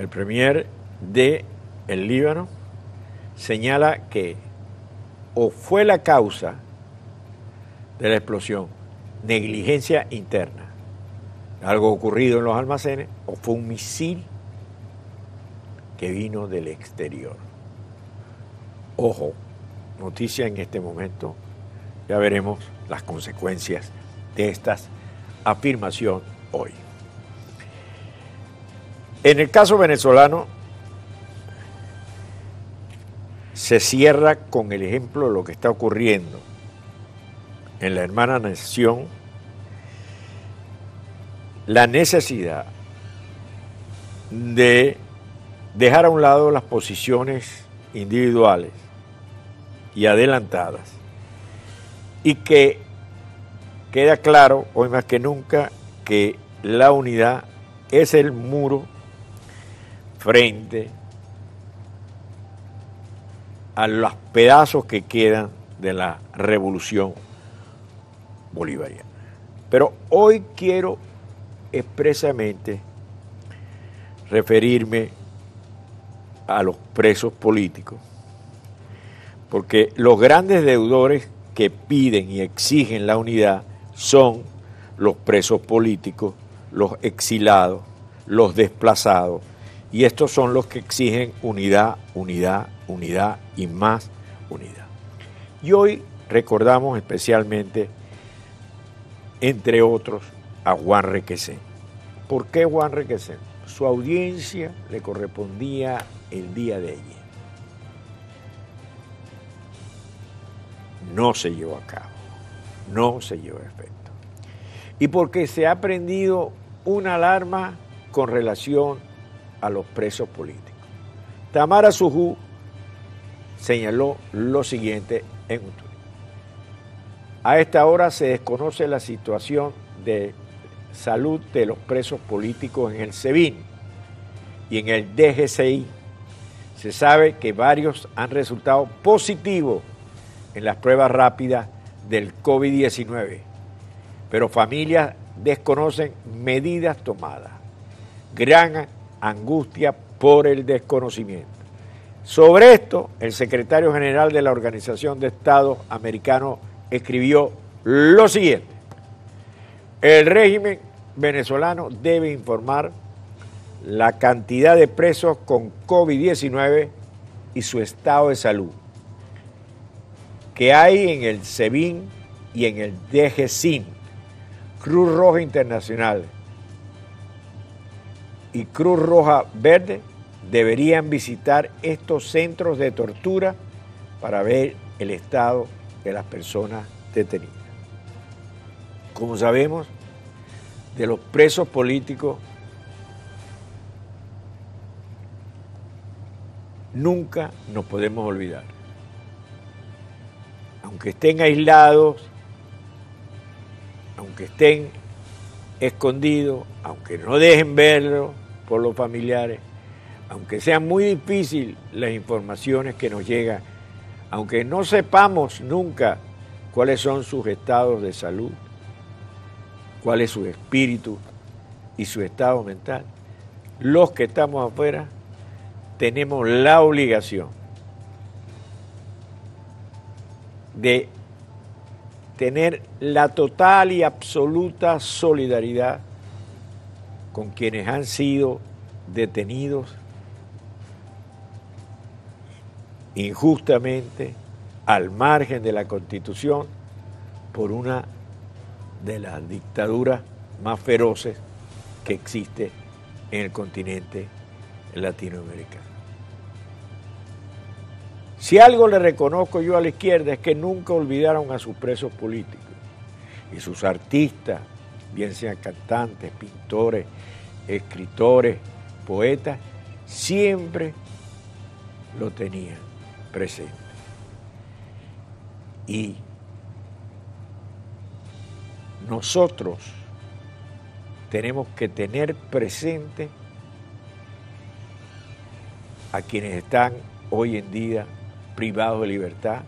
el premier de el Líbano, señala que o fue la causa de la explosión negligencia interna, algo ocurrido en los almacenes, o fue un misil que vino del exterior. Ojo, noticia en este momento, ya veremos las consecuencias de esta afirmación hoy. En el caso venezolano, se cierra con el ejemplo de lo que está ocurriendo en la hermana nación, la necesidad de dejar a un lado las posiciones individuales y adelantadas. Y que queda claro hoy más que nunca que la unidad es el muro frente a los pedazos que quedan de la revolución bolivariana. Pero hoy quiero expresamente referirme a los presos políticos, porque los grandes deudores que piden y exigen la unidad son los presos políticos, los exilados, los desplazados, y estos son los que exigen unidad, unidad, unidad y más unidad. Y hoy recordamos especialmente, entre otros, a Juan Requesén. ¿Por qué Juan Requesén? Su audiencia le correspondía el día de ayer. No se llevó a cabo, no se llevó a efecto. Y porque se ha prendido una alarma con relación a los presos políticos. Tamara Sujú señaló lo siguiente en un tuit. A esta hora se desconoce la situación de salud de los presos políticos en el SEBIN y en el DGCI. Se sabe que varios han resultado positivos en las pruebas rápidas del COVID-19, pero familias desconocen medidas tomadas. Gran angustia por el desconocimiento. Sobre esto, el secretario general de la Organización de Estados Americanos escribió lo siguiente. El régimen venezolano debe informar la cantidad de presos con COVID-19 y su estado de salud que hay en el SEBIN y en el DGCIN, Cruz Roja Internacional, y Cruz Roja Verde deberían visitar estos centros de tortura para ver el estado de las personas detenidas. Como sabemos, de los presos políticos nunca nos podemos olvidar. Aunque estén aislados, aunque estén escondidos, aunque no dejen verlo, por los familiares, aunque sea muy difícil las informaciones que nos llegan, aunque no sepamos nunca cuáles son sus estados de salud, cuál es su espíritu y su estado mental, los que estamos afuera tenemos la obligación de tener la total y absoluta solidaridad con quienes han sido detenidos injustamente al margen de la constitución por una de las dictaduras más feroces que existe en el continente latinoamericano. Si algo le reconozco yo a la izquierda es que nunca olvidaron a sus presos políticos y sus artistas, bien sean cantantes, pintores, escritores, poetas, siempre lo tenían presente. Y nosotros tenemos que tener presente a quienes están hoy en día privados de libertad,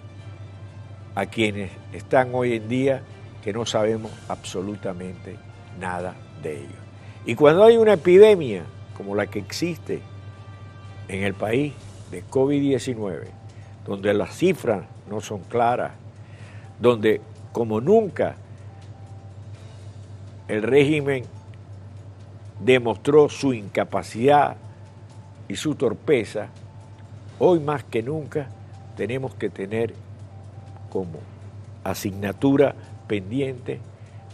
a quienes están hoy en día que no sabemos absolutamente nada de ellos. Y cuando hay una epidemia como la que existe en el país de COVID-19, donde las cifras no son claras, donde como nunca el régimen demostró su incapacidad y su torpeza, hoy más que nunca tenemos que tener como asignatura pendiente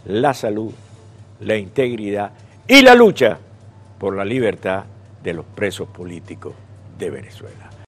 la salud, la integridad y la lucha por la libertad de los presos políticos de Venezuela.